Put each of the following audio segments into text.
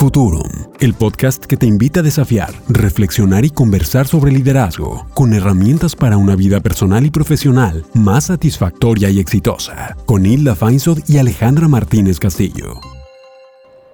Futurum, el podcast que te invita a desafiar, reflexionar y conversar sobre liderazgo, con herramientas para una vida personal y profesional más satisfactoria y exitosa, con Hilda Feinsod y Alejandra Martínez Castillo.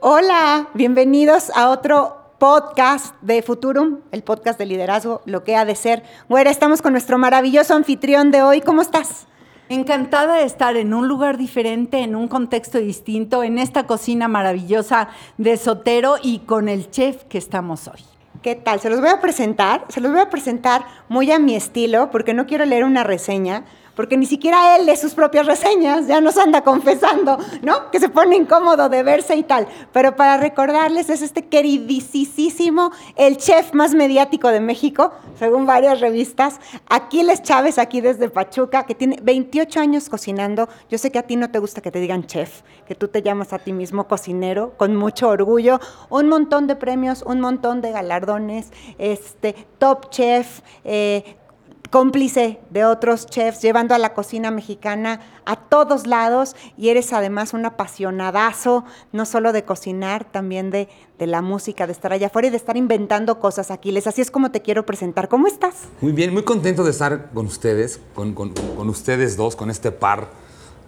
Hola, bienvenidos a otro podcast de Futurum, el podcast de liderazgo, lo que ha de ser. Güera, estamos con nuestro maravilloso anfitrión de hoy. ¿Cómo estás? Encantada de estar en un lugar diferente, en un contexto distinto, en esta cocina maravillosa de Sotero y con el chef que estamos hoy. ¿Qué tal? Se los voy a presentar, se los voy a presentar muy a mi estilo, porque no quiero leer una reseña, porque ni siquiera él lee sus propias reseñas, ya nos anda confesando, ¿no? Que se pone incómodo de verse y tal. Pero para recordarles, es este queridísimo, el chef más mediático de México, según varias revistas, Aquiles Chávez, aquí desde Pachuca, que tiene 28 años cocinando. Yo sé que a ti no te gusta que te digan chef, que tú te llamas a ti mismo cocinero, con mucho orgullo, un montón de premios, un montón de galardones, este, top chef, eh, cómplice de otros chefs, llevando a la cocina mexicana a todos lados y eres además un apasionadazo, no solo de cocinar, también de, de, la música, de estar allá afuera y de estar inventando cosas, Aquiles. Así es como te quiero presentar. ¿Cómo estás? Muy bien, muy contento de estar con ustedes, con, con, con ustedes dos, con este par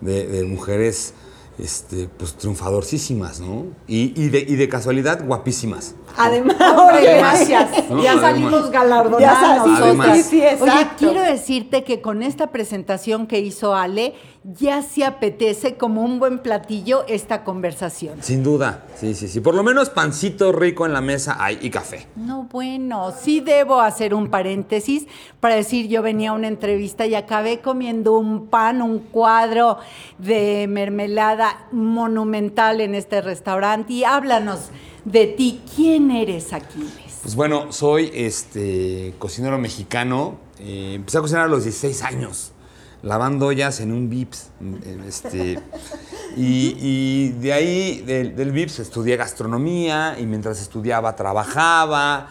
de, de mujeres este, pues triunfadorcísimas, ¿no? Y, y, de, y, de, casualidad, guapísimas. Además, oye, gracias. ¿no? Ya salimos galardonados. Además. Sí, sí, Oye, quiero decirte que con esta presentación que hizo Ale, ya se apetece como un buen platillo esta conversación. Sin duda, sí, sí, sí. Por lo menos pancito rico en la mesa hay y café. No, bueno, sí debo hacer un paréntesis para decir, yo venía a una entrevista y acabé comiendo un pan, un cuadro de mermelada monumental en este restaurante. Y háblanos de ti, ¿quién eres Aquiles? Pues bueno, soy este cocinero mexicano. Eh, empecé a cocinar a los 16 años lavando ollas en un VIPS. Este, y, de ahí, del, del, VIPS, estudié gastronomía y mientras estudiaba trabajaba.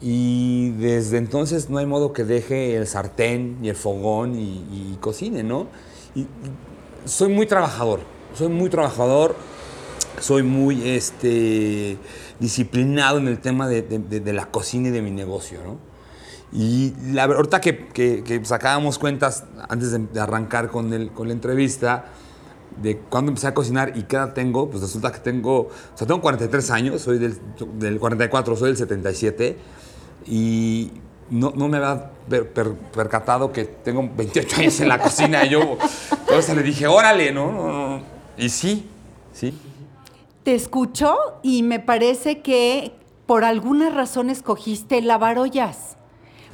Y desde entonces no hay modo que deje el sartén y el fogón y, cocine, ¿no? Soy muy trabajador, soy muy trabajador, soy muy este, disciplinado en el tema de, de, de la cocina y de mi negocio, ¿no? Y la, ahorita que, que, que, sacábamos cuentas antes de, arrancar con, el, con la entrevista, de cuando empecé a cocinar y qué edad tengo, pues resulta que tengo, o sea, tengo 43 años, soy del, del 44, soy del 77, y no, no me había per, per, percatado que tengo 28 años en la cocina, y yo, entonces le dije, órale, no, no. Y sí, sí. Te escucho y me parece que por alguna razón escogiste lavar ollas.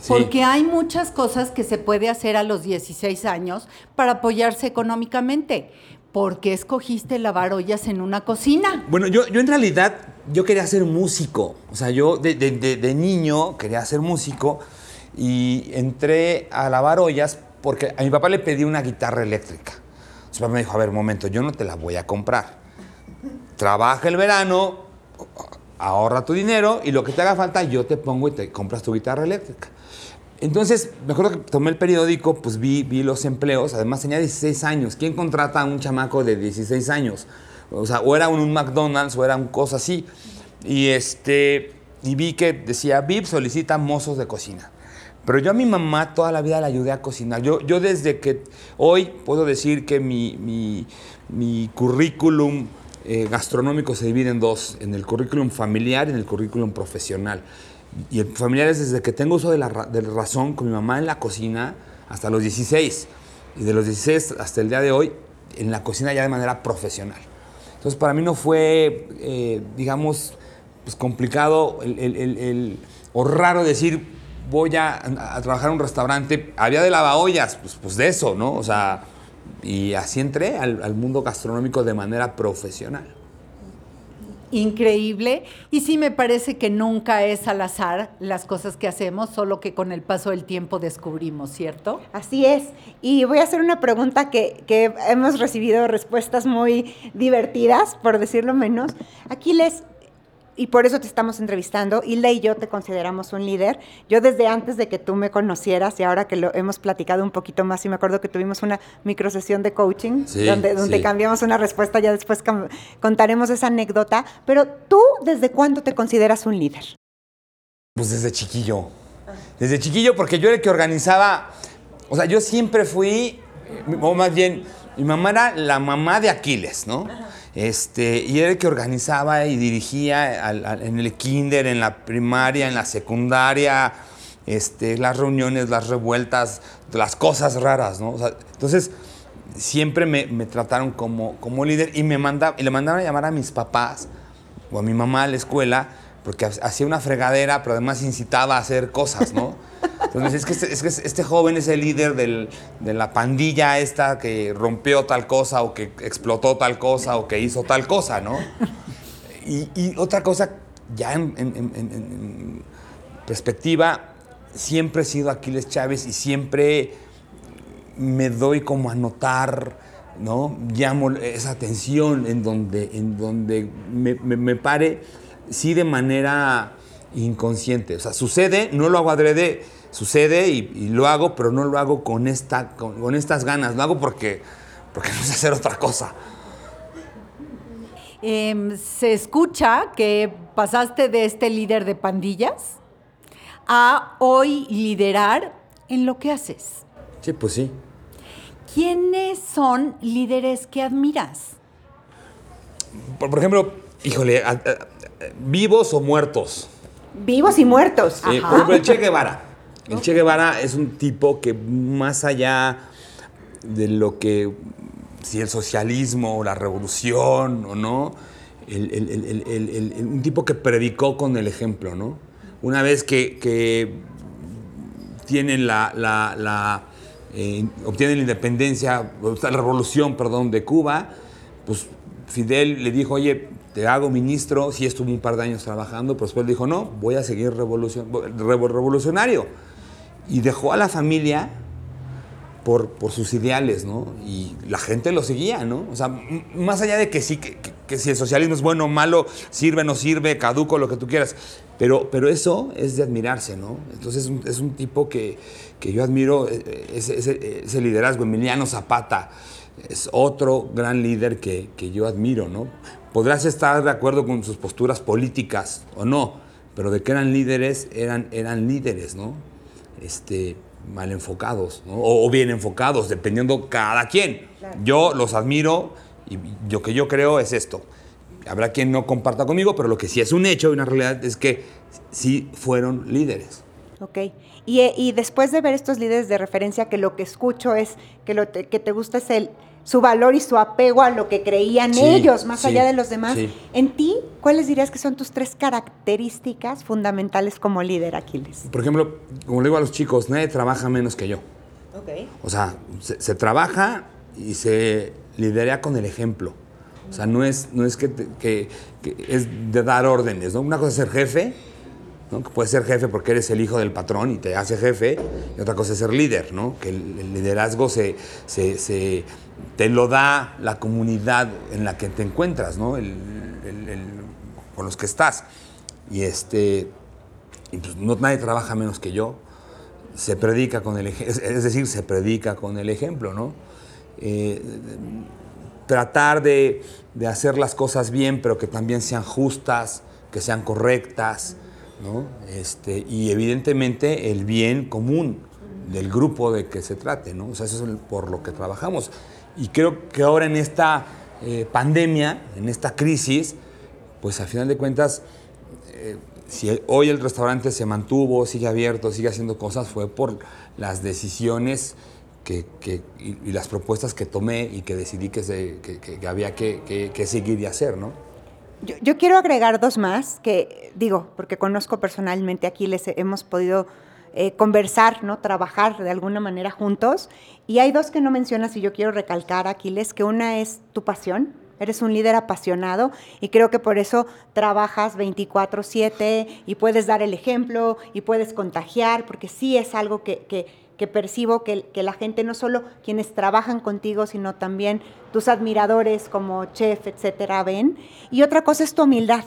Sí. Porque hay muchas cosas que se puede hacer a los 16 años para apoyarse económicamente. ¿Por qué escogiste lavar ollas en una cocina? Bueno, yo, yo en realidad, yo quería ser músico. O sea, yo de, de, de, de niño quería ser músico y entré a lavar ollas porque a mi papá le pedí una guitarra eléctrica. Su papá me dijo, a ver, un momento, yo no te la voy a comprar. Trabaja el verano, ahorra tu dinero y lo que te haga falta yo te pongo y te compras tu guitarra eléctrica. Entonces, me acuerdo que tomé el periódico, pues vi, vi los empleos, además tenía 16 años. ¿Quién contrata a un chamaco de 16 años? O sea, o era un, McDonald's o era un cosa así. Y, este, vi que decía, VIP solicita mozos de cocina. Pero yo a mi mamá toda la vida la ayudé a cocinar. Yo, yo desde que hoy puedo decir que mi, mi, mi currículum eh, gastronómico se divide en dos, en el currículum familiar y en el currículum profesional. Y el familiar es desde que tengo uso de la, de razón con mi mamá en la cocina hasta los 16. Y de los 16 hasta el día de hoy en la cocina ya de manera profesional. Entonces para mí no fue, eh, digamos, pues complicado el, el, el, o raro decir voy a, a, trabajar en un restaurante. Había de lavaollas, pues, pues de eso, ¿no? O sea, y así entré al, al mundo gastronómico de manera profesional increíble y sí me parece que nunca es al azar las cosas que hacemos, solo que con el paso del tiempo descubrimos, ¿cierto? Así es. Y voy a hacer una pregunta que, que hemos recibido respuestas muy divertidas, por decirlo menos. Aquí les, y por eso te estamos entrevistando. Hilda y yo te consideramos un líder. Yo desde antes de que tú me conocieras y ahora que lo hemos platicado un poquito más, y me acuerdo que tuvimos una microsesión de coaching sí, donde, donde sí. cambiamos una respuesta, ya después contaremos esa anécdota. Pero tú desde cuándo te consideras un líder? Pues desde chiquillo. Desde chiquillo, porque yo era el que organizaba. O sea, yo siempre fui, o más bien, mi mamá era la mamá de Aquiles, ¿no? Este, y era el que organizaba y dirigía al- al- en el kinder, en la primaria, en la secundaria, este, las reuniones, las revueltas, las cosas raras, ¿no? O sea, entonces, siempre me, me trataron como, como líder y me manda, y le mandaron a llamar a mis papás o a mi mamá a la escuela porque ha- hacía una fregadera, pero además incitaba a hacer cosas, ¿no? Entonces, es que este, es que este joven es el líder de la pandilla esta que rompió tal cosa o que explotó tal cosa o que hizo tal cosa, ¿no? Y, otra cosa, ya en, perspectiva, siempre he sido Aquiles Chávez y siempre me doy como a notar, ¿no? Llamo esa atención en donde, en donde me pare, sí de manera inconsciente. O sea, sucede, no lo hago adrede, sucede y, y lo hago, pero no lo hago con, esta, con, con estas ganas, lo hago porque, porque no sé hacer otra cosa. Em, se escucha que pasaste de este líder de pandillas a hoy liderar en lo que haces. Sí, pues sí. ¿Quiénes son líderes que admiras? Por, por ejemplo, híjole, a- a- a- vivos o muertos. Vivos y muertos. Eh, por ejemplo, el Che Guevara. El Che Guevara es un tipo que más allá de lo que, si el socialismo o la revolución o no, el- el- el- un tipo que predicó con el ejemplo, ¿no? Una vez que, que tienen la, la- la, eh, obtienen la independencia, la revolución, perdón, de Cuba, pues Fidel le dijo, oye, te hago ministro, sí estuvo un par de años trabajando, pero después dijo, no, voy a seguir revolucion- revo- revolucionario. Y dejó a la familia por, por sus ideales, ¿no? Y la gente lo seguía, ¿no? O sea, más allá de que sí, que, que- si el socialismo es bueno o malo, sirve, no sirve, caduco, lo que tú quieras, pero, pero eso es de admirarse, ¿no? Entonces es un, tipo que, que yo admiro, eh, ese, ese- ese liderazgo, Emiliano Zapata, es otro gran líder que, que yo admiro, ¿no? Podrás estar de acuerdo con sus posturas políticas o no, pero de que eran líderes, eran, eran líderes, ¿no? este, mal enfocados ¿no? o, o bien enfocados, dependiendo cada quien. Yo los admiro y lo que yo creo es esto. Habrá quien no comparta conmigo, pero lo que sí es un hecho y una realidad es que sí fueron líderes. Ok. Y, eh, y después de ver estos líderes de referencia, que lo que escucho es que lo te- que te gusta es el, su valor y su apego a lo que creían Sí, ellos, más sí, allá de los demás. sí. En ti, ¿cuáles dirías que son tus tres características fundamentales como líder, Aquiles? Por ejemplo, como le digo a los chicos, nadie trabaja menos que yo. Ok. O sea, se, se trabaja y se lidera con el ejemplo. O sea, no es, no es que, te- que- que es de dar órdenes, ¿no? Una cosa es ser jefe, ¿no? Que puedes ser jefe porque eres el hijo del patrón y te hace jefe, y otra cosa es ser líder, ¿no? Que el, el liderazgo se, se- se- te lo da la comunidad en la que te encuentras, ¿no? El- el- el- con los que estás. Y este, y pues no, nadie trabaja menos que yo se predica con el es, decir, se predica con el ejemplo, ¿no? Eh, tratar de, de hacer las cosas bien, pero que también sean justas, que sean correctas, ¿no? Este, y evidentemente el bien común del grupo de que se trate, ¿no? O sea, eso es por lo que trabajamos. Y creo que ahora en esta eh, pandemia, en esta crisis, pues a final de cuentas, eh, si hoy el restaurante se mantuvo, sigue abierto, sigue haciendo cosas, fue por las decisiones que, y, las propuestas que tomé y que decidí que, se- que- había que, seguir y hacer, ¿no? Yo quiero agregar dos más que digo, porque conozco personalmente aquí, les hemos podido eh, conversar, ¿no? trabajar de alguna manera juntos. Y hay dos que no mencionas y yo quiero recalcar, Aquiles, que una es tu pasión. Eres un líder apasionado y creo que por eso trabajas 24/7 y puedes dar el ejemplo y puedes contagiar, porque sí es algo que, que- que percibo que, que la gente, no solo quienes trabajan contigo, sino también tus admiradores como chef, etcétera, ven. Y otra cosa es tu humildad.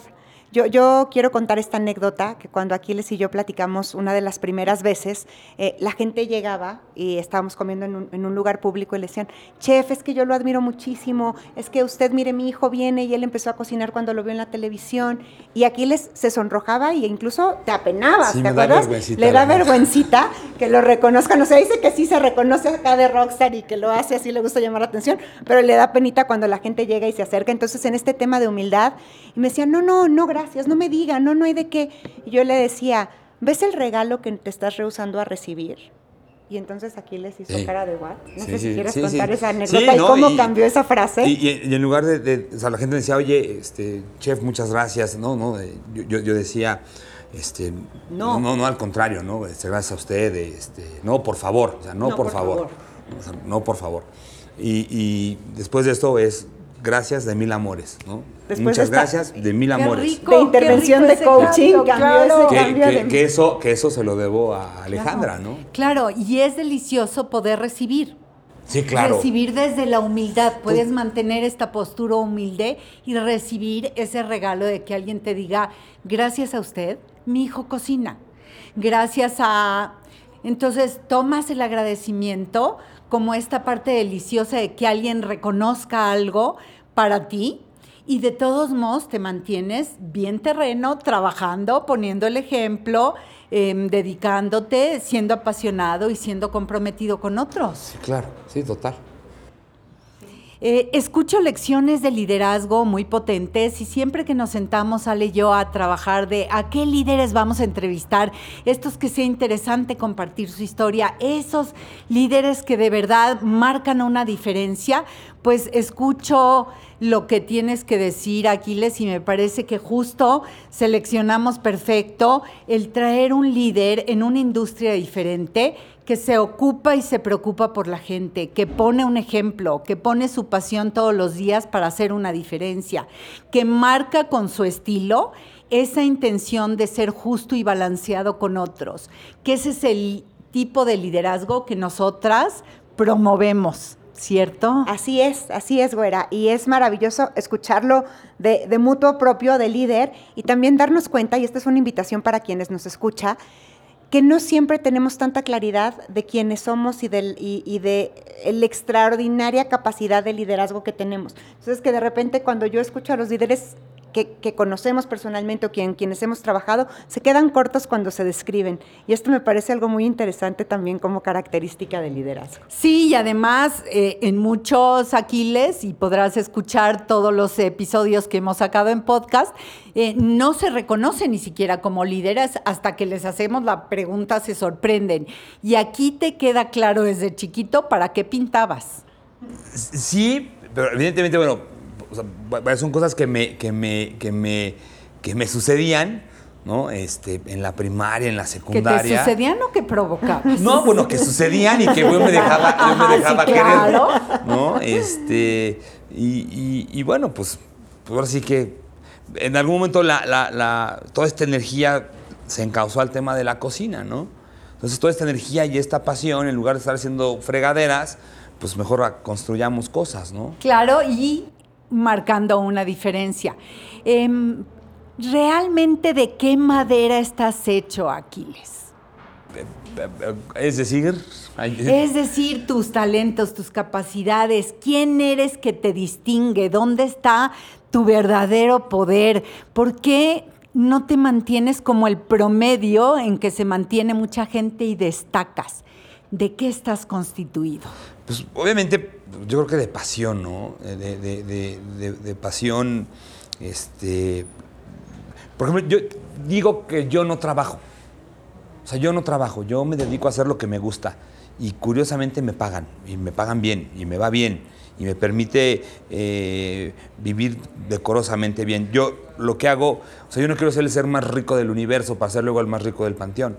Yo, yo quiero contar esta anécdota, que cuando Aquiles y yo platicamos una de las primeras veces, eh, la gente llegaba y estábamos comiendo en un, en un, lugar público y le decían, chef, es que yo lo admiro muchísimo, es que usted, mire, mi hijo viene y él empezó a cocinar cuando lo vio en la televisión. Y Aquiles se sonrojaba e incluso te apenaba, Sí, ¿te acuerdas? le da vergüencita que lo reconozcan. O sea, dice que sí se reconoce acá de rockstar y que lo hace así, le gusta llamar la atención, pero le da penita cuando la gente llega y se acerca. Entonces, en este tema de humildad, y me decían, no, no, no, gracias, no me diga, no, no hay de qué. Y yo le decía, ¿ves el regalo que te estás rehusando a recibir? Y entonces aquí les hizo Sí. cara de what. No Sí, sé si sí, quieres contar esa anécdota y ¿no? cómo Y- cambió esa frase. Y, y- y en lugar de, de- o sea, la gente decía, oye, este, chef, muchas gracias, no, no, yo, yo- yo decía, este, No. no, no, al contrario, no, este, gracias a usted, este, no, por favor, o sea, no, No, por, por favor, favor. O sea, no, por favor. Y, y después de esto es gracias de mil amores, ¿no? Después muchas esta- gracias de mil Qué amores. rico, De qué intervención rico de coaching, cambio, cambió claro. ese Que, cambio que- de- que eso, que eso se lo debo a Alejandra, ¿no? Claro, y es delicioso poder recibir. Sí, claro. Recibir desde la humildad. Puedes mantener esta postura humilde y recibir ese regalo de que alguien te diga, gracias a usted, mi hijo cocina. Gracias a... Entonces tomas el agradecimiento como esta parte deliciosa de que alguien reconozca algo para ti y de todos modos te mantienes bien terreno, trabajando, poniendo el ejemplo, em, dedicándote, siendo apasionado y siendo comprometido con otros. Sí, claro, sí, total. Eh, escucho lecciones de liderazgo muy potentes y siempre que nos sentamos, Ale y yo, a trabajar de a qué líderes vamos a entrevistar, estos que sea interesante compartir su historia, esos líderes que de verdad marcan una diferencia, pues escucho lo que tienes que decir, Aquiles, y me parece que justo seleccionamos perfecto el traer un líder en una industria diferente que se ocupa y se preocupa por la gente, que pone un ejemplo, que pone su pasión todos los días para hacer una diferencia, que marca con su estilo esa intención de ser justo y balanceado con otros, que ese es el tipo de liderazgo que nosotras promovemos, ¿cierto? Así es, así es, güera. Y es maravilloso escucharlo de, de mutuo propio, de líder, y también darnos cuenta, y esta es una invitación para quienes nos escucha, que no siempre tenemos tanta claridad de quiénes somos y, del, y, y de la extraordinaria capacidad de liderazgo que tenemos. Entonces, que de repente cuando yo escucho a los líderes que, que conocemos personalmente o quien, quienes hemos trabajado, se quedan cortos cuando se describen. Y esto me parece algo muy interesante también como característica del liderazgo. Sí, y además eh, en muchos Aquiles, y podrás escuchar todos los episodios que hemos sacado en podcast, eh, no se reconoce ni siquiera como líderes hasta que les hacemos la pregunta, se sorprenden. Y aquí te queda claro desde chiquito para qué pintabas. Sí, pero evidentemente, bueno, o sea, va- son cosas que me, que me, que me, que me sucedían, ¿no? Este, en la primaria, en la ¿Que secundaria. te sucedían o que provocabas? No, bueno, que sucedían y que yo me dejaba, yo me sí, dejaba claro. querer, ¿no? Este, y, y- y bueno, pues, pues ahora sí que en algún momento la, la- la- toda esta energía se encauzó al tema de la cocina, ¿no? Entonces toda esta energía y esta pasión, en lugar de estar haciendo fregaderas, pues mejor construyamos cosas, ¿no? Claro, y marcando una diferencia. Em, ¿Realmente de qué madera estás hecho, Aquiles? Es decir, Es decir, tus talentos, tus capacidades, quién eres que te distingue, dónde está tu verdadero poder, por qué no te mantienes como el promedio en que se mantiene mucha gente y destacas. ¿De qué estás constituido? Pues obviamente, yo creo que de pasión, ¿no? De, de- de- de- pasión, este... Por ejemplo, yo digo que yo no trabajo. O sea, yo no trabajo, yo me dedico a hacer lo que me gusta. Y curiosamente me pagan, y me pagan bien, y me va bien, y me permite eh, vivir decorosamente bien. Yo lo que hago, o sea, yo no quiero ser el ser más rico del universo para ser luego el más rico del panteón.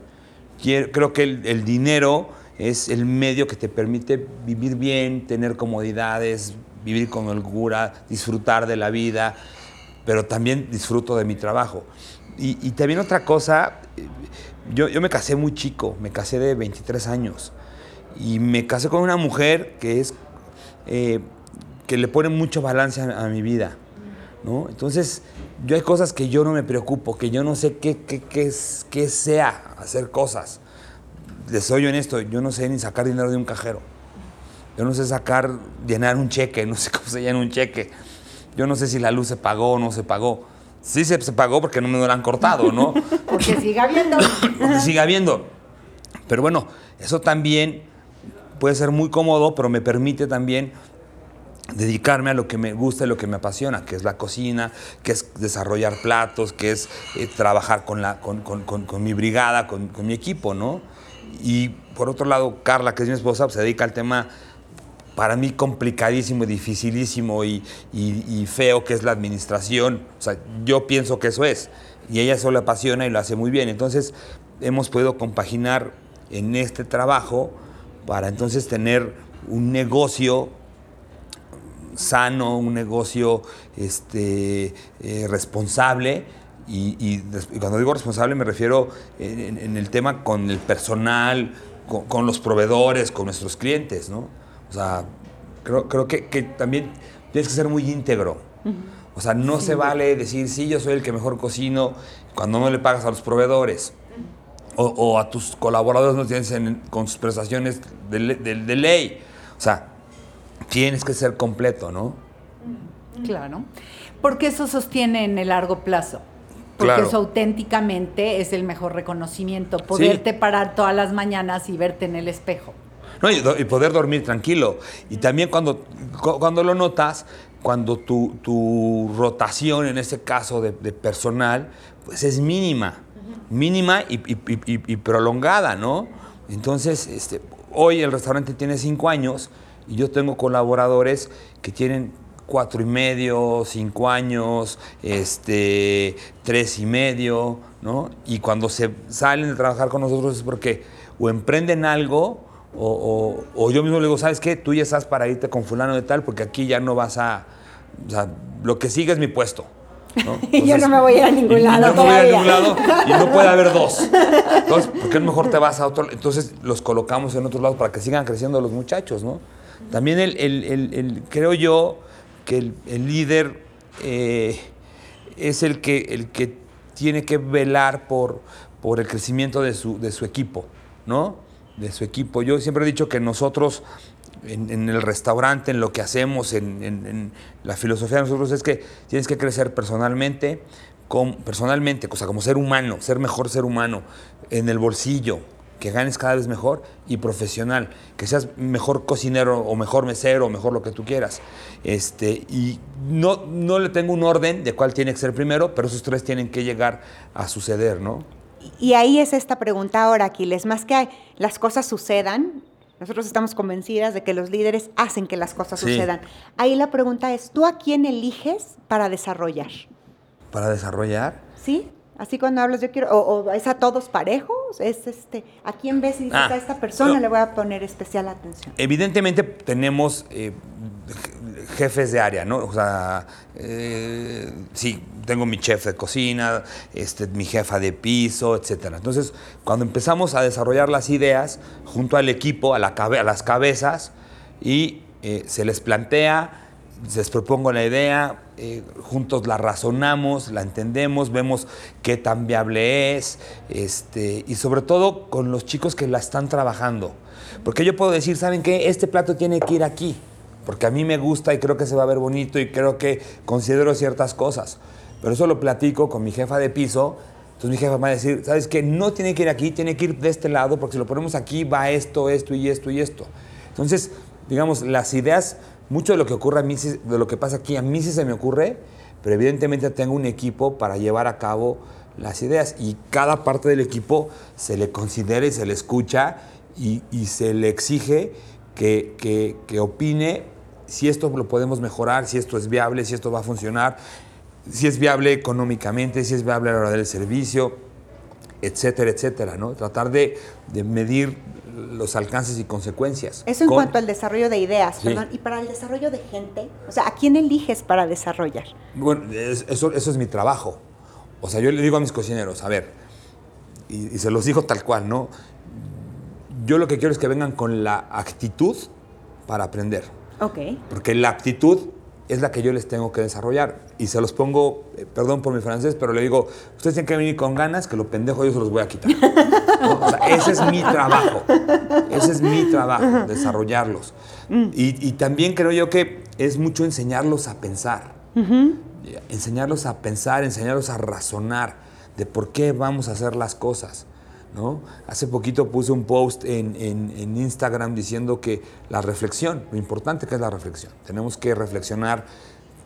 Creo que el dinero es el medio que te permite vivir bien, tener comodidades, vivir con holgura, disfrutar de la vida, pero también disfruto de mi trabajo. Y, y también otra cosa, eh, yo, yo me casé muy chico, me casé de 23 años y me casé con una mujer que es eh, que le pone mucho balance a, mi vida, ¿no? Entonces yo hay cosas que yo no me preocupo, que yo no sé qué, qué, qué, qué sea hacer cosas. Les soy honesto, yo no sé ni sacar dinero de un cajero. Yo no sé sacar, llenar un cheque, no sé cómo se llena un cheque. Yo no sé si la luz se pagó o no se pagó. Sí se, se pagó porque no me lo han cortado, ¿no? Porque siga habiendo. Porque sigue habiendo. Pero bueno, eso también puede ser muy cómodo, pero me permite también dedicarme a lo que me gusta y lo que me apasiona, que es la cocina, que es desarrollar platos, que es eh, trabajar con, la, con, con- con- con mi brigada, con mi equipo, ¿no? Y por otro lado, Carla, que es mi esposa, pues, se dedica al tema para mí complicadísimo dificilísimo y, y- y feo que es la administración. O sea, yo pienso que eso es. Y ella eso le apasiona y lo hace muy bien. Entonces, hemos podido compaginar en este trabajo para entonces tener un negocio sano, un negocio este, eh, responsable. Y, y des- y cuando digo responsable me refiero en, el tema con el personal, con, con los proveedores, con nuestros clientes, ¿no? O sea, creo, creo que, que también tienes que ser muy íntegro. O sea, no se vale decir, sí, yo soy el que mejor cocino cuando no le pagas a los proveedores. O, o a tus colaboradores no tienes en- con sus prestaciones de- de ley. O sea, tienes que ser completo, ¿no? Claro. Porque eso sostiene en el largo plazo. Porque Claro. eso auténticamente es el mejor reconocimiento. Poderte parar todas las mañanas y verte en el espejo. No, y, poder dormir tranquilo. Y también cuando, cu- cuando lo notas, cuando tu, tu rotación, en este caso de, de personal, pues es mínima. Mínima y- y prolongada, ¿no? Entonces, este, hoy el restaurante tiene cinco años y yo tengo colaboradores que tienen cuatro y medio, cinco años, este, tres y medio, ¿no? Y cuando se salen de trabajar con nosotros es porque o emprenden algo o, o- o yo mismo le digo, ¿sabes qué? Tú ya estás para irte con fulano de tal porque aquí ya no vas a... O sea, lo que sigue es mi puesto. ¿no? Y yo no me voy a ir a ningún y lado No me voy a ir a ningún lado y no puede haber dos. Entonces, ¿por qué mejor te vas a otro? Entonces los colocamos en otros lados para que sigan creciendo los muchachos, ¿no? También el, el- el- el- creo yo que el, líder eh, es el que, el que tiene que velar por, por el crecimiento de su, de su equipo, ¿no? De su equipo. Yo siempre he dicho que nosotros en, el restaurante, en lo que hacemos, en la filosofía de nosotros es que tienes que crecer personalmente, con, personalmente, o sea, como ser humano, ser mejor ser humano, en el bolsillo, que ganes cada vez mejor y profesional, que seas mejor cocinero o mejor mesero o mejor lo que tú quieras. Este, y no, no le tengo un orden de cuál tiene que ser primero, pero esos tres tienen que llegar a suceder, ¿no? Y ahí es esta pregunta ahora, Aquiles, más que las cosas sucedan, nosotros estamos convencidas de que los líderes hacen que las cosas Sí. sucedan. Ahí la pregunta es, ¿tú a quién eliges para desarrollar? Para desarrollar. ¿Sí? Así cuando hablas, yo quiero, o, o es a todos parejos, es este, ¿a quién ves y dices, Ah, a esta persona no. le voy a poner especial atención? Evidentemente tenemos eh, jefes de área, ¿no? O sea, eh, sí, tengo mi chef de cocina, este, mi jefa de piso, etcétera. Entonces, cuando empezamos a desarrollar las ideas junto al equipo, a, la cabe- a las cabezas, y eh, se les plantea, les propongo la idea, eh, juntos la razonamos, la entendemos, vemos qué tan viable es, este, y sobre todo con los chicos que la están trabajando. Porque yo puedo decir, ¿saben qué? Este plato tiene que ir aquí, porque a mí me gusta y creo que se va a ver bonito y creo que considero ciertas cosas. Pero eso lo platico con mi jefa de piso, entonces mi jefa va a decir, ¿sabes qué? No tiene que ir aquí, tiene que ir de este lado, porque si lo ponemos aquí va esto, esto y esto y esto. Entonces, digamos, las ideas, mucho de lo que ocurre a mí, de lo que pasa aquí, a mí sí se me ocurre, pero evidentemente tengo un equipo para llevar a cabo las ideas y cada parte del equipo se le considera y se le escucha y, y se le exige que, que- que opine si esto lo podemos mejorar, si esto es viable, si esto va a funcionar, si es viable económicamente, si es viable a la hora del servicio, etcétera, etcétera, ¿no? Tratar de, de medir los alcances y consecuencias. Eso en con- cuanto al desarrollo de ideas, Sí. perdón. Y para el desarrollo de gente, o sea, ¿a quién eliges para desarrollar? Bueno, es- eso, eso es mi trabajo. O sea, yo le digo a mis cocineros, a ver, y, y se los digo tal cual, ¿no? Yo lo que quiero es que vengan con la actitud para aprender. Ok. Porque la aptitud es la que yo les tengo que desarrollar. Y se los pongo, eh, perdón por mi francés, pero le digo, ustedes tienen que venir con ganas, que lo pendejo yo se los voy a quitar. ¿No? O sea, ese es mi trabajo. Ese es mi trabajo, desarrollarlos. Y, y también creo yo que es mucho enseñarlos a pensar. Enseñarlos a pensar, enseñarlos a razonar de por qué vamos a hacer las cosas. ¿no? Hace poquito puse un post en, en- en Instagram diciendo que la reflexión, lo importante que es la reflexión. Tenemos que reflexionar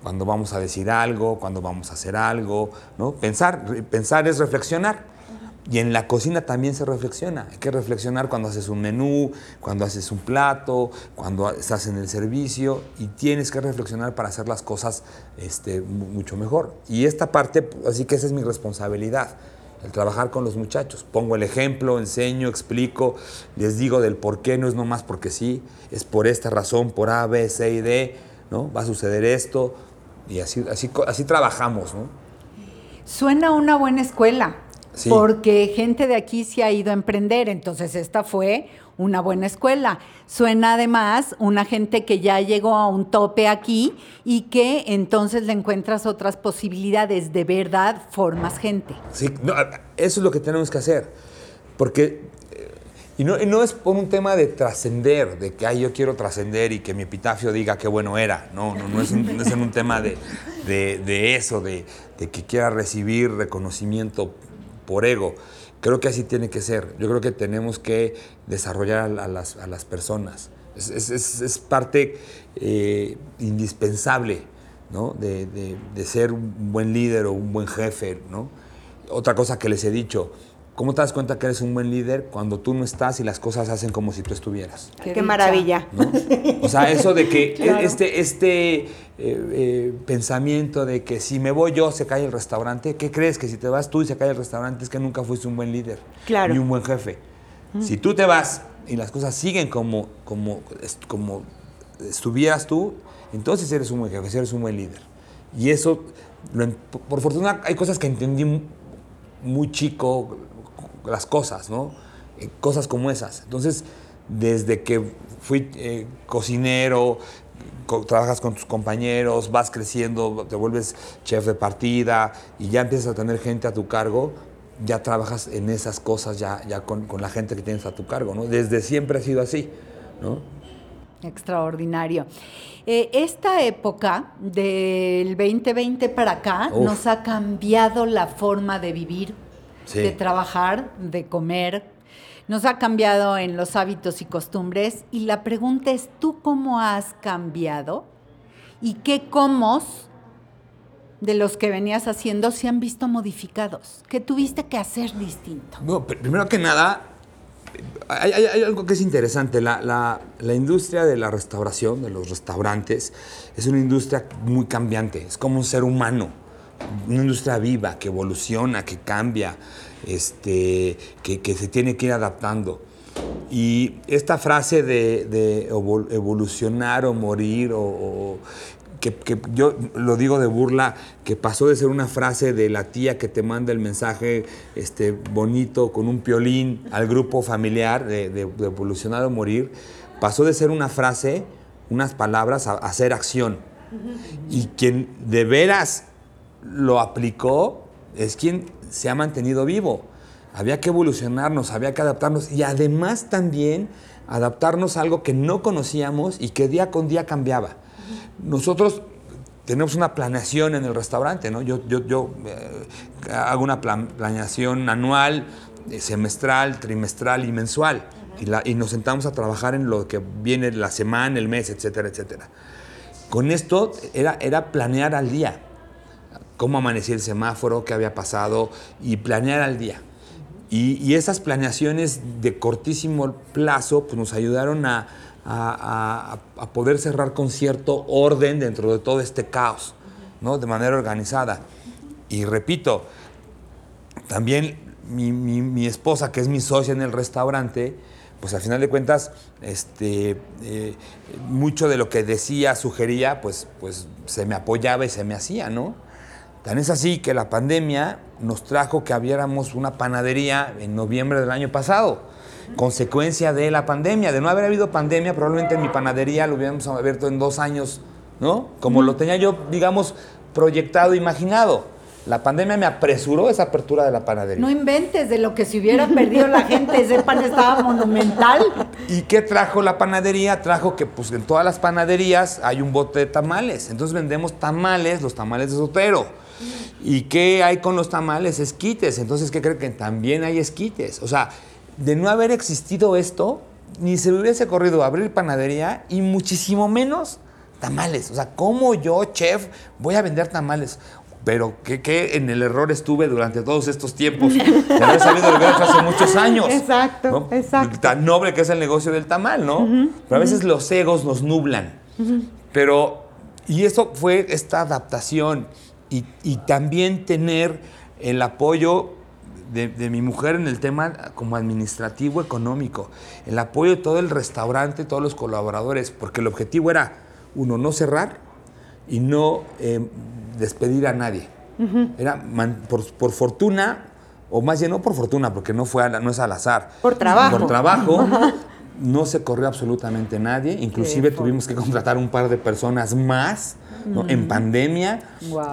cuando vamos a decir algo, cuando vamos a hacer algo, ¿no? Pensar, pensar es reflexionar. Y en la cocina también se reflexiona. Hay que reflexionar cuando haces un menú, cuando haces un plato, cuando estás en el servicio y tienes que reflexionar para hacer las cosas este, mu- mucho mejor. Y esta parte, así que esa es mi responsabilidad, el trabajar con los muchachos. Pongo el ejemplo, enseño, explico, les digo del por qué, no es nomás porque sí, es por esta razón, por A, B, C y D, ¿no? Va a suceder esto y así, así, así trabajamos, ¿no? Suena una buena escuela, Sí. porque gente de aquí se ha ido a emprender, entonces esta fue una buena escuela. Suena además una gente que ya llegó a un tope aquí y que entonces le encuentras otras posibilidades, de verdad formas gente. Sí, no, eso es lo que tenemos que hacer. Porque, eh, y no, y no es por un tema de trascender, de que ay, yo quiero trascender y que mi epitafio diga qué bueno era. No, no, no es, un, no es en un tema de, de- de eso, de, de que quiera recibir reconocimiento por ego. Creo que así tiene que ser. Yo creo que tenemos que desarrollar a, las, a las personas. Es- es parte eh, indispensable ¿no? de, de- de ser un buen líder o un buen jefe. ¿no? Otra cosa que les he dicho, ¿cómo te das cuenta que eres un buen líder cuando tú no estás y las cosas hacen como si tú estuvieras? Qué, maravilla. ¿no? O sea, eso de que Claro. este, este eh, eh, pensamiento de que si me voy yo se cae el restaurante, ¿qué crees? Que si te vas tú y se cae el restaurante es que nunca fuiste un buen líder Claro. ni un buen jefe. Si tú te vas y las cosas siguen como, como, est- como estuvieras tú, entonces eres un buen jefe, eres un buen líder. Y eso, lo por- fortuna, hay cosas que entendí mu- muy chico, las cosas, ¿no? Eh, cosas como esas. Entonces, desde que fui eh, cocinero, co- trabajas con tus compañeros, vas creciendo, te vuelves chef de partida y ya empiezas a tener gente a tu cargo, ya trabajas en esas cosas ya, ya con, con la gente que tienes a tu cargo, ¿no? Desde siempre ha sido así, ¿no? Extraordinario. Eh, esta época del 2020 para acá Uf. nos ha cambiado la forma de vivir, Sí. de trabajar, de comer. Nos ha cambiado en los hábitos y costumbres. Y la pregunta es, ¿tú cómo has cambiado? ¿Y qué comos de los que venías haciendo se han visto modificados? ¿Qué tuviste que hacer distinto? No, pr- primero que nada, hay, hay- hay algo que es interesante. La, la- la industria de la restauración, de los restaurantes, es una industria muy cambiante. Es como un ser humano. Una industria viva, que evoluciona, que cambia, este, que, que se tiene que ir adaptando. Y esta frase de, de evol- evolucionar o morir, o, o- que, que yo lo digo de burla, que pasó de ser una frase de la tía que te manda el mensaje este, bonito con un piolín al grupo familiar de, de- de evolucionar o morir, pasó de ser una frase, unas palabras, a, a ser acción. Y quien de veras lo aplicó es quien se ha mantenido vivo. Había que evolucionarnos, había que adaptarnos y además también adaptarnos a algo que no conocíamos y que día con día cambiaba. Nosotros tenemos una planeación en el restaurante, ¿no? Yo, yo, yo eh, hago una plan- planeación anual, eh, semestral, trimestral y mensual. Y, la- y nos sentamos a trabajar en lo que viene la semana, el mes, etcétera, etcétera. Con esto era, era planear al día cómo amanecía el semáforo, qué había pasado y planear al día. Y, y esas planeaciones de cortísimo plazo pues, nos ayudaron a, a- a- a poder cerrar con cierto orden dentro de todo este caos, ¿no? de manera organizada. Y repito, también mi, mi- mi esposa, que es mi socia en el restaurante, pues al final de cuentas, este, eh, mucho de lo que decía, sugería, pues, pues se me apoyaba y se me hacía, ¿no? Tan es así que la pandemia nos trajo que abriéramos una panadería en noviembre del año pasado, consecuencia de la pandemia. De no haber habido pandemia, probablemente mi panadería lo hubiéramos abierto en dos años ¿no? Como lo tenía yo, digamos, proyectado, imaginado. La pandemia me apresuró esa apertura de la panadería. No inventes de lo que se hubiera perdido la gente, ese pan estaba monumental. ¿Y qué trajo la panadería? Trajo que pues en todas las panaderías hay un bote de tamales. Entonces vendemos tamales, los tamales de Sotero. ¿Y qué hay con los tamales? Esquites. Entonces, ¿qué creen que también hay esquites? O sea, de no haber existido esto, ni se me hubiese corrido abrir panadería y muchísimo menos tamales. O sea, ¿cómo yo, chef, voy a vender tamales? Pero que, en el error estuve durante todos estos tiempos de haber sabido de hace muchos años. Exacto, exacto. Tan noble que es el negocio del tamal, ¿no? Pero a veces los egos nos nublan. Pero, y eso fue esta adaptación y, también tener el apoyo de, de, mi mujer en el tema como administrativo económico, el apoyo de todo el restaurante, todos los colaboradores, porque el objetivo era, uno, no cerrar y no eh, despedir a nadie. Era por, fortuna, o más bien no por fortuna, porque no, fue no es al azar. Por trabajo. Por trabajo. no se corrió absolutamente nadie. Inclusive tuvimos que contratar un par de personas más. En pandemia,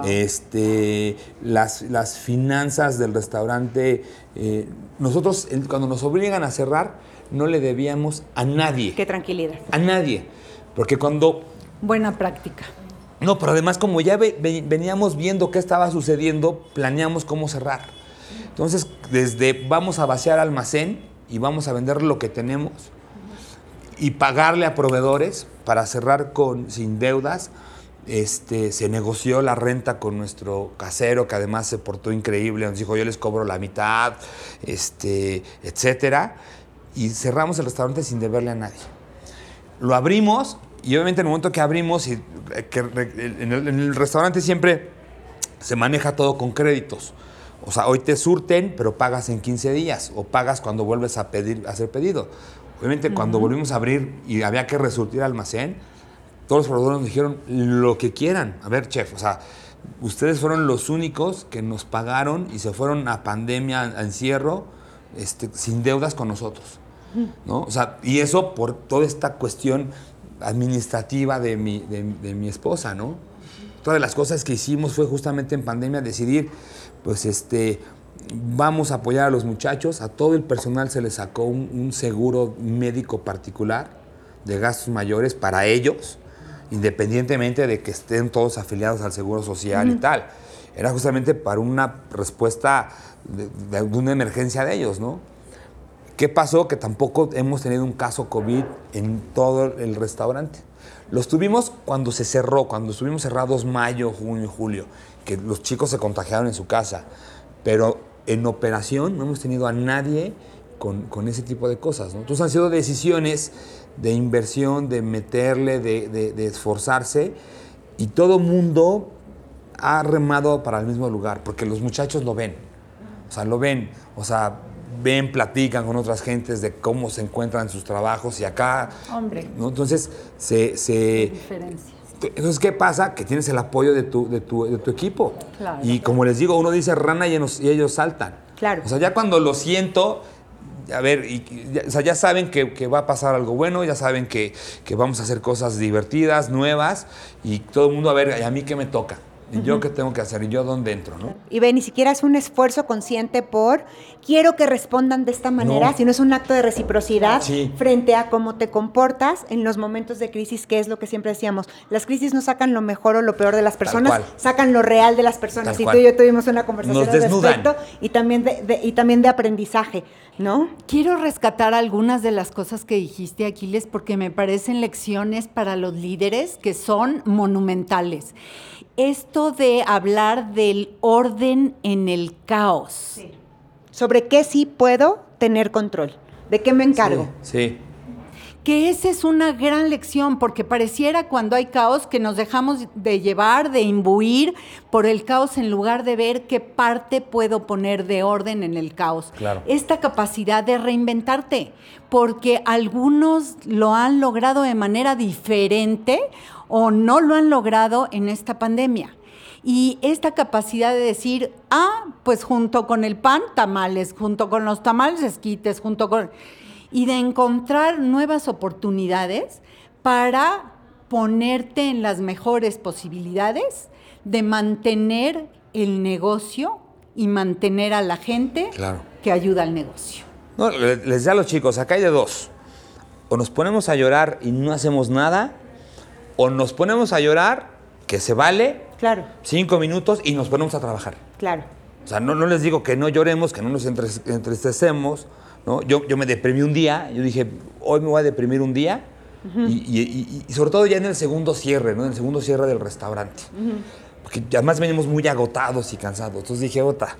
este, las, las, finanzas del restaurante, eh, nosotros cuando nos obligan a cerrar, no le debíamos a nadie. Qué tranquilidad. A nadie. Porque cuando... Buena práctica. No, pero además como ya veníamos viendo qué estaba sucediendo, planeamos cómo cerrar. Entonces, desde vamos a vaciar almacén y vamos a vender lo que tenemos y pagarle a proveedores para cerrar con, sin deudas. Este, se negoció la renta con nuestro casero, que además se portó increíble, nos dijo yo les cobro la mitad, este, etcétera, y cerramos el restaurante sin deberle a nadie. Lo abrimos y obviamente en el momento que abrimos, y, eh, en, el, restaurante siempre se maneja todo con créditos. O sea, hoy te surten, pero pagas en 15 días o pagas cuando vuelves a pedir, a hacer pedido. Obviamente, cuando volvimos a abrir y había que resurtir almacén, todos los proveedores nos dijeron lo que quieran. A ver, chef, o sea, ustedes fueron los únicos que nos pagaron y se fueron a pandemia, a encierro, este, sin deudas con nosotros. ¿no? O sea, y eso por toda esta cuestión administrativa de mi, de, mi esposa, ¿no? Todas las cosas que hicimos fue justamente en pandemia decidir, pues este, vamos a apoyar a los muchachos, a todo el personal se les sacó un, seguro médico particular de gastos mayores para ellos, independientemente de que estén todos afiliados al Seguro Social y tal. Era justamente para una respuesta de, de, una emergencia de ellos, ¿no? ¿Qué pasó? Que tampoco hemos tenido un caso COVID en todo el restaurante. Los tuvimos cuando se cerró, cuando estuvimos cerrados mayo, junio, julio, que los chicos se contagiaron en su casa. Pero en operación no hemos tenido a nadie con, ese tipo de cosas. ¿no? Entonces han sido decisiones de inversión, de meterle, de, de esforzarse, y todo mundo ha remado para el mismo lugar, porque los muchachos lo ven. O sea, lo ven. O sea, ven, platican con otras gentes de cómo se encuentran sus trabajos y acá. Hombre. ¿no? Entonces, se. se entonces, ¿qué pasa? Que tienes el apoyo de tu, de tu, de tu equipo. Claro, y como les digo, uno dice rana y, ellos saltan. Claro. O sea, ya cuando lo siento, a ver, y, ya, o sea, ya saben que, que, va a pasar algo bueno, ya saben que, que, vamos a hacer cosas divertidas, nuevas, y todo el mundo, a ver, ¿a mí qué me toca? ¿Y yo qué tengo que hacer? ¿Y yo dónde entro? ¿no? Y ve, ni siquiera es un esfuerzo consciente por quiero que respondan de esta manera, sino es un acto de reciprocidad frente a cómo te comportas en los momentos de crisis, que es lo que siempre decíamos. Las crisis no sacan lo mejor o lo peor de las personas, sacan lo real de las personas. y tú y yo tuvimos una conversación al respecto y también de, y también de aprendizaje, ¿no? Quiero rescatar algunas de las cosas que dijiste, Aquiles, porque me parecen lecciones para los líderes que son monumentales esto de hablar del orden en el caos. Sobre qué sí puedo tener control, de qué me encargo. sí que esa es una gran lección, porque pareciera cuando hay caos que nos dejamos de llevar, de imbuir por el caos en lugar de ver qué parte puedo poner de orden en el caos. Esta capacidad de reinventarte, porque algunos lo han logrado de manera diferente o no lo han logrado en esta pandemia. Y esta capacidad de decir, ah, pues junto con el pan, tamales, junto con los tamales, esquites, junto con y de encontrar nuevas oportunidades para ponerte en las mejores posibilidades de mantener el negocio y mantener a la gente Claro. que ayuda al negocio. No, le- les decía a los chicos, acá hay de dos. O nos ponemos a llorar y no hacemos nada, o nos ponemos a llorar, que se vale, Claro, cinco minutos y nos ponemos a trabajar. claro. O sea, no, no les digo que no lloremos, que no nos entristecemos. ¿no? Yo, yo me deprimí un día, yo dije, hoy me voy a deprimir un día. y, y- y- y sobre todo ya en el segundo cierre, ¿no? en el segundo cierre del restaurante. Porque además venimos muy agotados y cansados. Entonces dije, ota,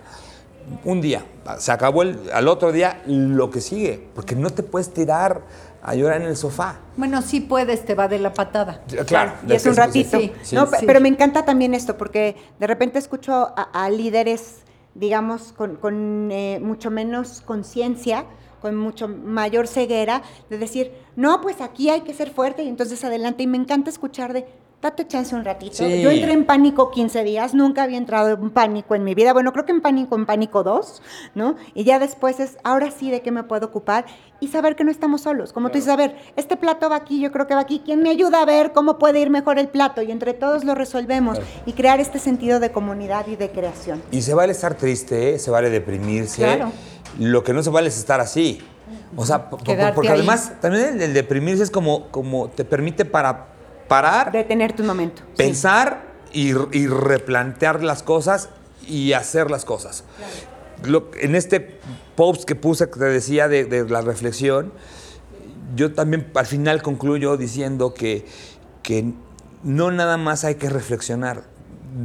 un día, se acabó el, al otro día lo que sigue. Porque no te puedes tirar a llorar en el sofá. Bueno, sí puedes, te va de la patada. Claro, Y es un ratito. Sí, sí. No, Sí. pe- Pero me encanta también esto, porque de repente escucho a, a líderes, digamos, con, con, eh, mucho menos conciencia, con mucho mayor ceguera, de decir, no, pues aquí hay que ser fuerte y entonces adelante. Y me encanta escuchar de, date chance un ratito. Sí. Yo entré en pánico 15 días, nunca había entrado en pánico en mi vida. Bueno, creo que en pánico, en pánico 2, ¿no? Y ya después es, ahora sí, ¿de qué me puedo ocupar? Y saber que no estamos solos. Como tú dices, a ver, este plato va aquí, yo creo que va aquí. ¿Quién me ayuda a ver cómo puede ir mejor el plato? Y entre todos lo resolvemos. Y crear este sentido de comunidad y de creación. Y se vale estar triste, ¿eh? se vale deprimirse. Claro. Lo que no se vale es estar así. O sea, Quedarte porque ahí. además también el, el deprimirse es como, como te permite para parar, Detenerte un momento. Sí. pensar y, y replantear las cosas y hacer las cosas. Lo- en este post que puse que te decía de, de la reflexión, yo también al final concluyo diciendo que, que no nada más hay que reflexionar.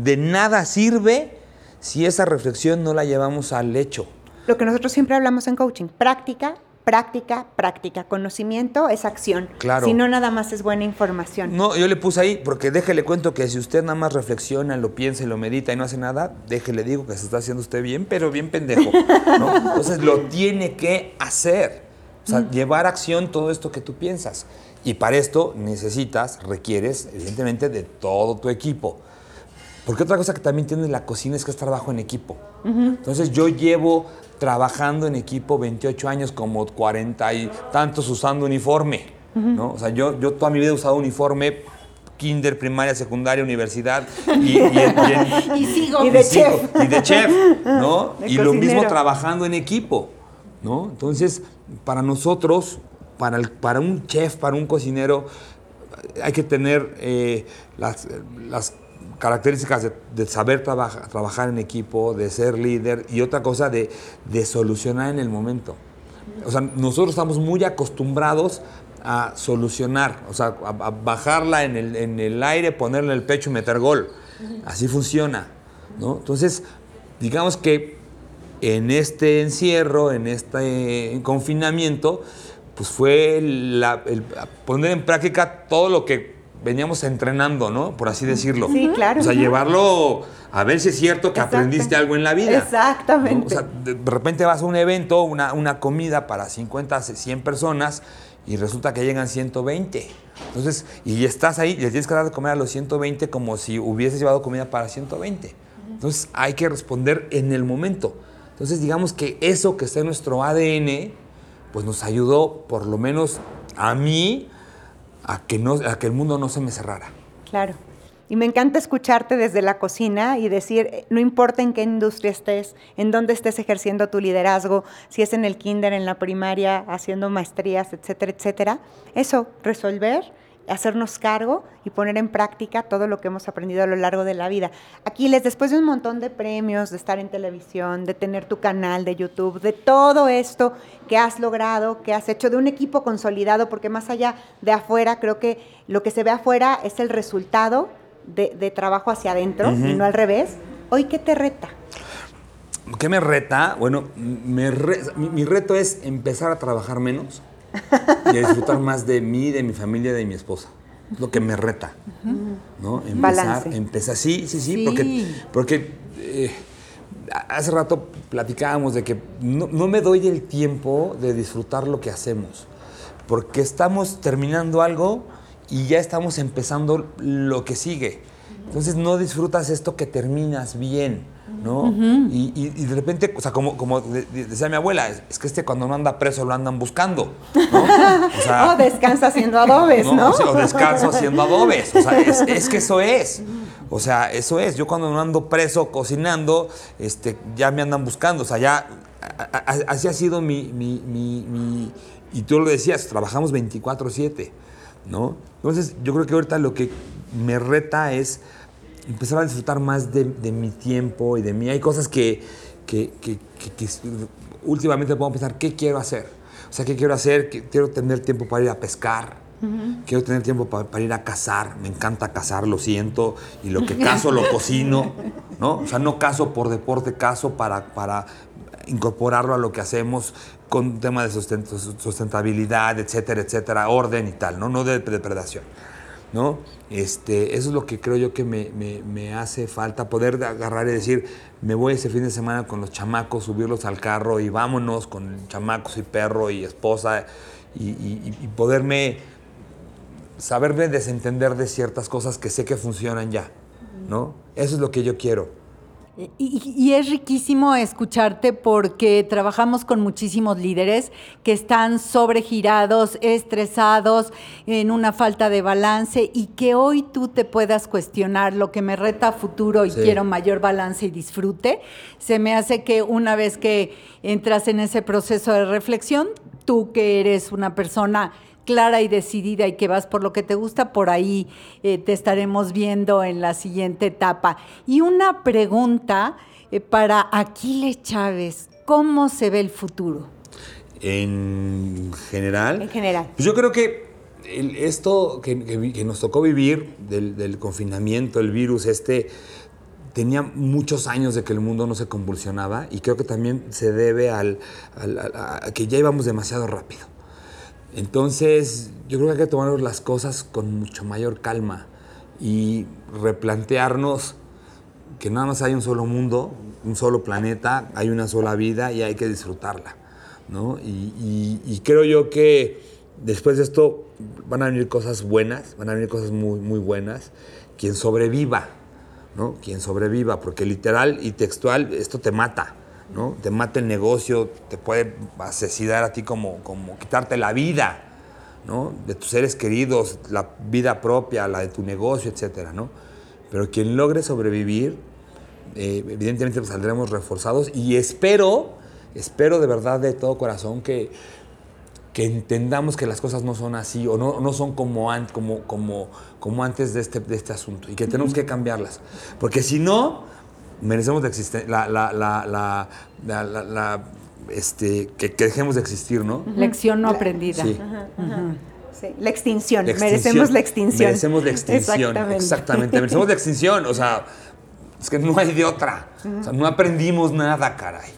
De nada sirve si esa reflexión no la llevamos al hecho. Lo que nosotros siempre hablamos en coaching, práctica, práctica, práctica. Conocimiento es acción. Claro. Si no, nada más es buena información. No, yo le puse ahí, porque déjele cuento que si usted nada más reflexiona, lo piensa y lo medita y no hace nada, déjele digo que se está haciendo usted bien, pero bien pendejo. ¿no? Entonces lo tiene que hacer. O sea, llevar a acción todo esto que tú piensas. Y para esto necesitas, requieres, evidentemente, de todo tu equipo. Porque otra cosa que también tiene la cocina es que es trabajo en equipo. Entonces yo llevo trabajando en equipo 28 años, como 40 y tantos usando uniforme. ¿no? O sea, yo, yo toda mi vida he usado uniforme, kinder, primaria, secundaria, universidad. Y, y y sigo. Y de sigo- chef. Y de chef, ¿no? De y lo mismo trabajando en equipo, ¿no? Entonces, para nosotros, para, el- para un chef, para un cocinero, hay que tener eh, las, las características de, saber trabaja- trabajar en equipo, de ser líder y otra cosa de, de solucionar en el momento. O sea, nosotros estamos muy acostumbrados a solucionar, o sea, a, bajarla en el, en el aire, ponerla en el pecho y meter gol. Así funciona, ¿no? Entonces, digamos que en este encierro, en este confinamiento, pues fue poner en práctica todo lo que veníamos entrenando, ¿no? Por así decirlo. Sí, claro. O sea, llevarlo a ver si es cierto que aprendiste algo en la vida. Exactamente. ¿no? O sea, de repente vas a un evento, una, una comida para 50, 100 personas y resulta que llegan 120. Entonces, y estás ahí le tienes que dar de comer a los 120 como si hubieses llevado comida para 120. Entonces, hay que responder en el momento. Entonces, digamos que eso que está en nuestro ADN, pues nos ayudó, por lo menos a mí, a que, no, a que el mundo no se me cerrara. Claro. Y me encanta escucharte desde la cocina y decir, no importa en qué industria estés, en dónde estés ejerciendo tu liderazgo, si es en el kinder, en la primaria, haciendo maestrías, etcétera, etcétera. Eso, resolver, hacernos cargo y poner en práctica todo lo que hemos aprendido a lo largo de la vida. Aquiles, después de un montón de premios, de estar en televisión, de tener tu canal de YouTube, de todo esto que has logrado, que has hecho, de un equipo consolidado, porque más allá de afuera, creo que lo que se ve afuera es el resultado de, de trabajo hacia adentro y no al revés. Hoy, ¿qué te reta? ¿Qué me reta? Bueno, me re- mi, mi reto es empezar a trabajar menos y a disfrutar más de mí, de mi familia, de mi esposa. Es lo que me reta. ¿no? Empezar, Balance. empezar, sí, sí, sí, Sí. porque, porque eh, hace rato platicábamos de que no, no me doy el tiempo de disfrutar lo que hacemos, porque estamos terminando algo y ya estamos empezando lo que sigue. Entonces no disfrutas esto que terminas bien, ¿no? y, y- y de repente, o sea, como, como de- de- decía mi abuela, es, es que este cuando no anda preso lo andan buscando, ¿no? O sea, descansa haciendo adobes, ¿no? O, sea, o descanso haciendo adobes. O sea, es, es que eso es. O sea, eso es. Yo cuando no ando preso cocinando, este, ya me andan buscando. O sea, ya a- a- así ha sido mi, mi- mi- mi- Y tú lo decías, trabajamos 24/7, ¿no? Entonces, yo creo que ahorita lo que me reta es empezar a disfrutar más de, de mi tiempo y de mí. Hay cosas que, que, que- que- últimamente puedo pensar, ¿qué quiero hacer? O sea, ¿qué quiero hacer? Quiero tener tiempo para ir a pescar. Quiero tener tiempo pa- para, ir a cazar. Me encanta cazar, lo siento. Y lo que cazo lo cocino. ¿no? O sea, no cazo por deporte, cazo para, para incorporarlo a lo que hacemos con tema de susten- sustentabilidad, etcétera, etcétera, orden y tal, ¿no? No de depredación. ¿No? Este, eso es lo que creo yo que me, me- me hace falta, poder de agarrar y decir, me voy ese fin de semana con los chamacos, subirlos al carro y vámonos con chamacos y perro y esposa y, y- y poderme, saberme desentender de ciertas cosas que sé que funcionan ya, ¿no? Eso es lo que yo quiero. Y, es riquísimo escucharte porque trabajamos con muchísimos líderes que están sobregirados, estresados, en una falta de balance y que hoy tú te puedas cuestionar lo que me reta a futuro y Sí. quiero mayor balance y disfrute. Se me hace que una vez que entras en ese proceso de reflexión, tú que eres una persona clara y decidida y que vas por lo que te gusta, por ahí eh, te estaremos viendo en la siguiente etapa. Y una pregunta eh, para Aquiles Chávez, ¿cómo se ve el futuro? En general. En general. Pues yo creo que el- esto que, que- que nos tocó vivir del, del confinamiento, el virus este, tenía muchos años de que el mundo no se convulsionaba y creo que también se debe al, al- al- a que ya íbamos demasiado rápido. Entonces, yo creo que hay que tomar las cosas con mucho mayor calma y replantearnos que nada más hay un solo mundo, un solo planeta, hay una sola vida y hay que disfrutarla. ¿no? Y, y- y creo yo que después de esto van a venir cosas buenas, van a venir cosas muy, muy buenas. Quien sobreviva, ¿no? Quien sobreviva, porque literal y textual esto te mata. ¿No? Te mata el negocio, te puede asesinar a ti como, como quitarte la vida, ¿no? De tus seres queridos, la vida propia, la de tu negocio, etcétera, ¿no? Pero quien logre sobrevivir, eh, evidentemente pues, saldremos reforzados y espero, espero de verdad de todo corazón que, que entendamos que las cosas no son así o no, no son como, an- como, como, como antes de este, de este asunto y que tenemos que cambiarlas. Porque si no, merecemos de la, la, la, la, la- la- la- este, que, que dejemos de existir, ¿no? Lección no aprendida. Sí. Sí, La extinción. La extinción. Merecemos la extinción. Merecemos la extinción. Exactamente. Exactamente. Merecemos la extinción. O sea, es que no hay de otra. O sea, no aprendimos nada, caray.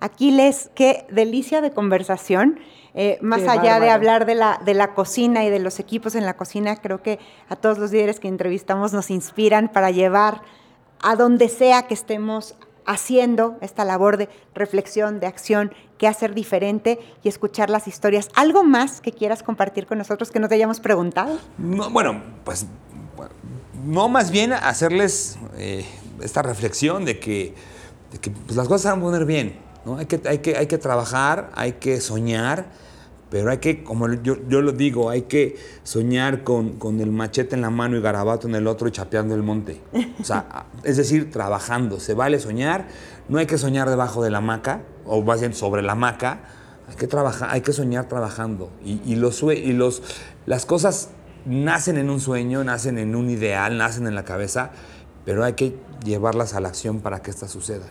Aquiles, qué delicia de conversación. Eh, más Qué allá de hablar de la, de la cocina y de los equipos en la cocina, creo que a todos los líderes que entrevistamos nos inspiran para llevar a donde sea que estemos haciendo esta labor de reflexión, de acción, qué hacer diferente y escuchar las historias. ¿Algo más que quieras compartir con nosotros que nos hayamos preguntado? No, bueno, pues no más bien hacerles eh, esta reflexión de que, de que, pues, las cosas se van a poner bien. ¿no? Hay, que, hay, que, hay que trabajar, hay que soñar, pero hay que, como yo, yo lo digo, hay que soñar con, con el machete en la mano y garabato en el otro y chapeando el monte. O sea, es decir, trabajando. Se vale soñar, no hay que soñar debajo de la hamaca, o más bien sobre la hamaca. Hay que trabajar, hay que soñar trabajando. Y, y los, y los, las cosas nacen en un sueño, nacen en un ideal, nacen en la cabeza, pero hay que llevarlas a la acción para que éstas sucedan.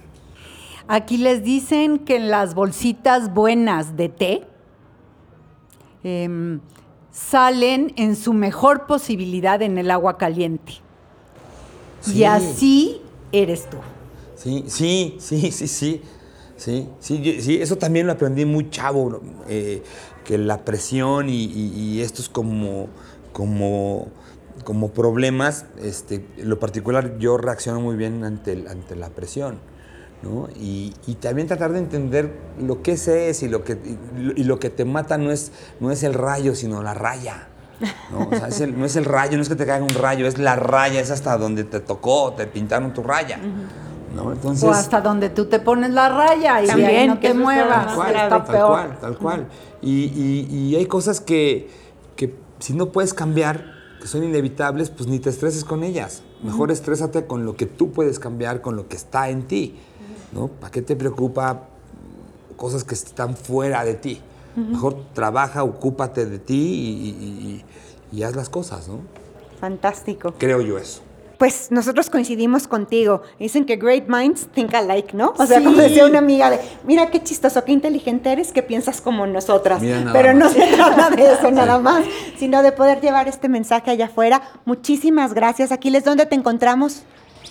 Aquí les dicen que en las bolsitas buenas de té em, salen en su mejor posibilidad en el agua caliente. Sí. Y así eres tú. Sí, sí, sí, sí, sí. Sí, sí, eso también lo aprendí muy chavo, eh, que la presión y, y- y estos como, como, como problemas, este, en lo particular yo reacciono muy bien ante, ante la presión, ¿no? Y, y también tratar de entender lo que ese es y lo que, y, lo- y lo que te mata no es, no es el rayo, sino la raya. ¿no? O sea, es el- no es el rayo, no es que te caiga un rayo, es la raya, es hasta donde te tocó, te pintaron tu raya. ¿no? Entonces, o hasta donde tú te pones la raya y de ahí También, no te muevas. Tal cual, está tal peor. cual, tal cual. Y, y- y hay cosas que, que si no puedes cambiar, que son inevitables, pues ni te estreses con ellas. Mejor estrésate con lo que tú puedes cambiar, con lo que está en ti. ¿No? ¿Para qué te preocupa cosas que están fuera de ti? Mejor trabaja, ocúpate de ti y, y- y- haz las cosas, ¿no? Fantástico. Creo yo eso. Pues nosotros coincidimos contigo. Dicen que great minds think alike, ¿no? O sea, Sí. como decía una amiga de, mira qué chistoso, qué inteligente eres, que piensas como nosotras. Pero no se trata de eso nada más, sino de poder llevar este mensaje allá afuera. Muchísimas gracias. Aquiles, ¿dónde te encontramos?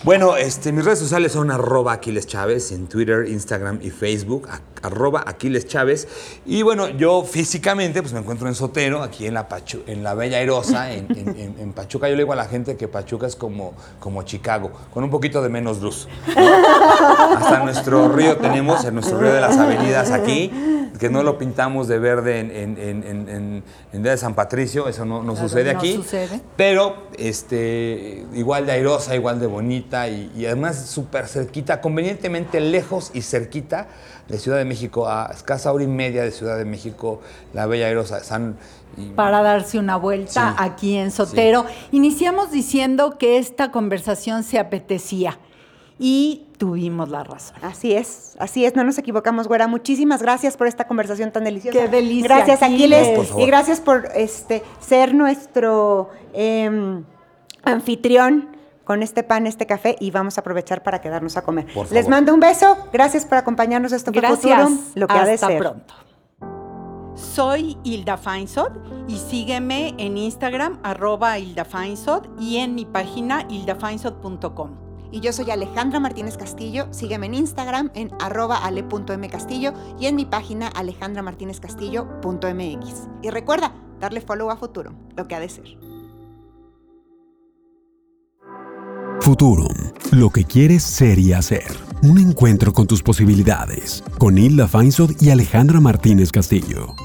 Bueno, este, mis redes sociales son arroba Aquiles Chávez en Twitter, Instagram y Facebook, arroba Aquiles Chávez. Y bueno, yo físicamente pues me encuentro en Sotero, aquí en la, Pachu- en la Bella Airosa, en, en- en- en Pachuca. Yo le digo a la gente que Pachuca es como, como Chicago, con un poquito de menos luz. ¿no? Hasta nuestro río tenemos, en nuestro río de las avenidas aquí, que no lo pintamos de verde en, en, en, en- en- en Día de San Patricio, eso no, no Claro, sucede no aquí. sucede. Pero este, igual de airosa, igual de bonita y, y además súper cerquita, convenientemente lejos y cerquita de Ciudad de México, a escasa hora y media de Ciudad de México, la Bella Airosa. San, y- para darse una vuelta Sí. aquí en Sotero. Iniciamos diciendo que esta conversación se apetecía y tuvimos la razón. Así es, así es, no nos equivocamos, güera. Muchísimas gracias por esta conversación tan deliciosa. Qué delicia, Gracias, Aquiles. Y gracias por este, ser nuestro em, anfitrión con este pan, este café, y vamos a aprovechar para quedarnos a comer. Les mando un beso, gracias por acompañarnos. Esto fue Gracias. Futurum, lo que ha de Hasta ser. pronto. Soy Hilda Feinsod y sígueme en Instagram, arroba Hilda Feinsod y en mi página hildafeinsod.com. Y yo soy Alejandra Martínez Castillo. Sígueme en Instagram en arroba ale.mcastillo y en mi página alejandramartinezcastillo.mx. Y recuerda, darle follow a Futurum, lo que ha de ser. Futurum, lo que quieres ser y hacer. Un encuentro con tus posibilidades. Con Hilda Feinsod y Alejandra Martínez Castillo.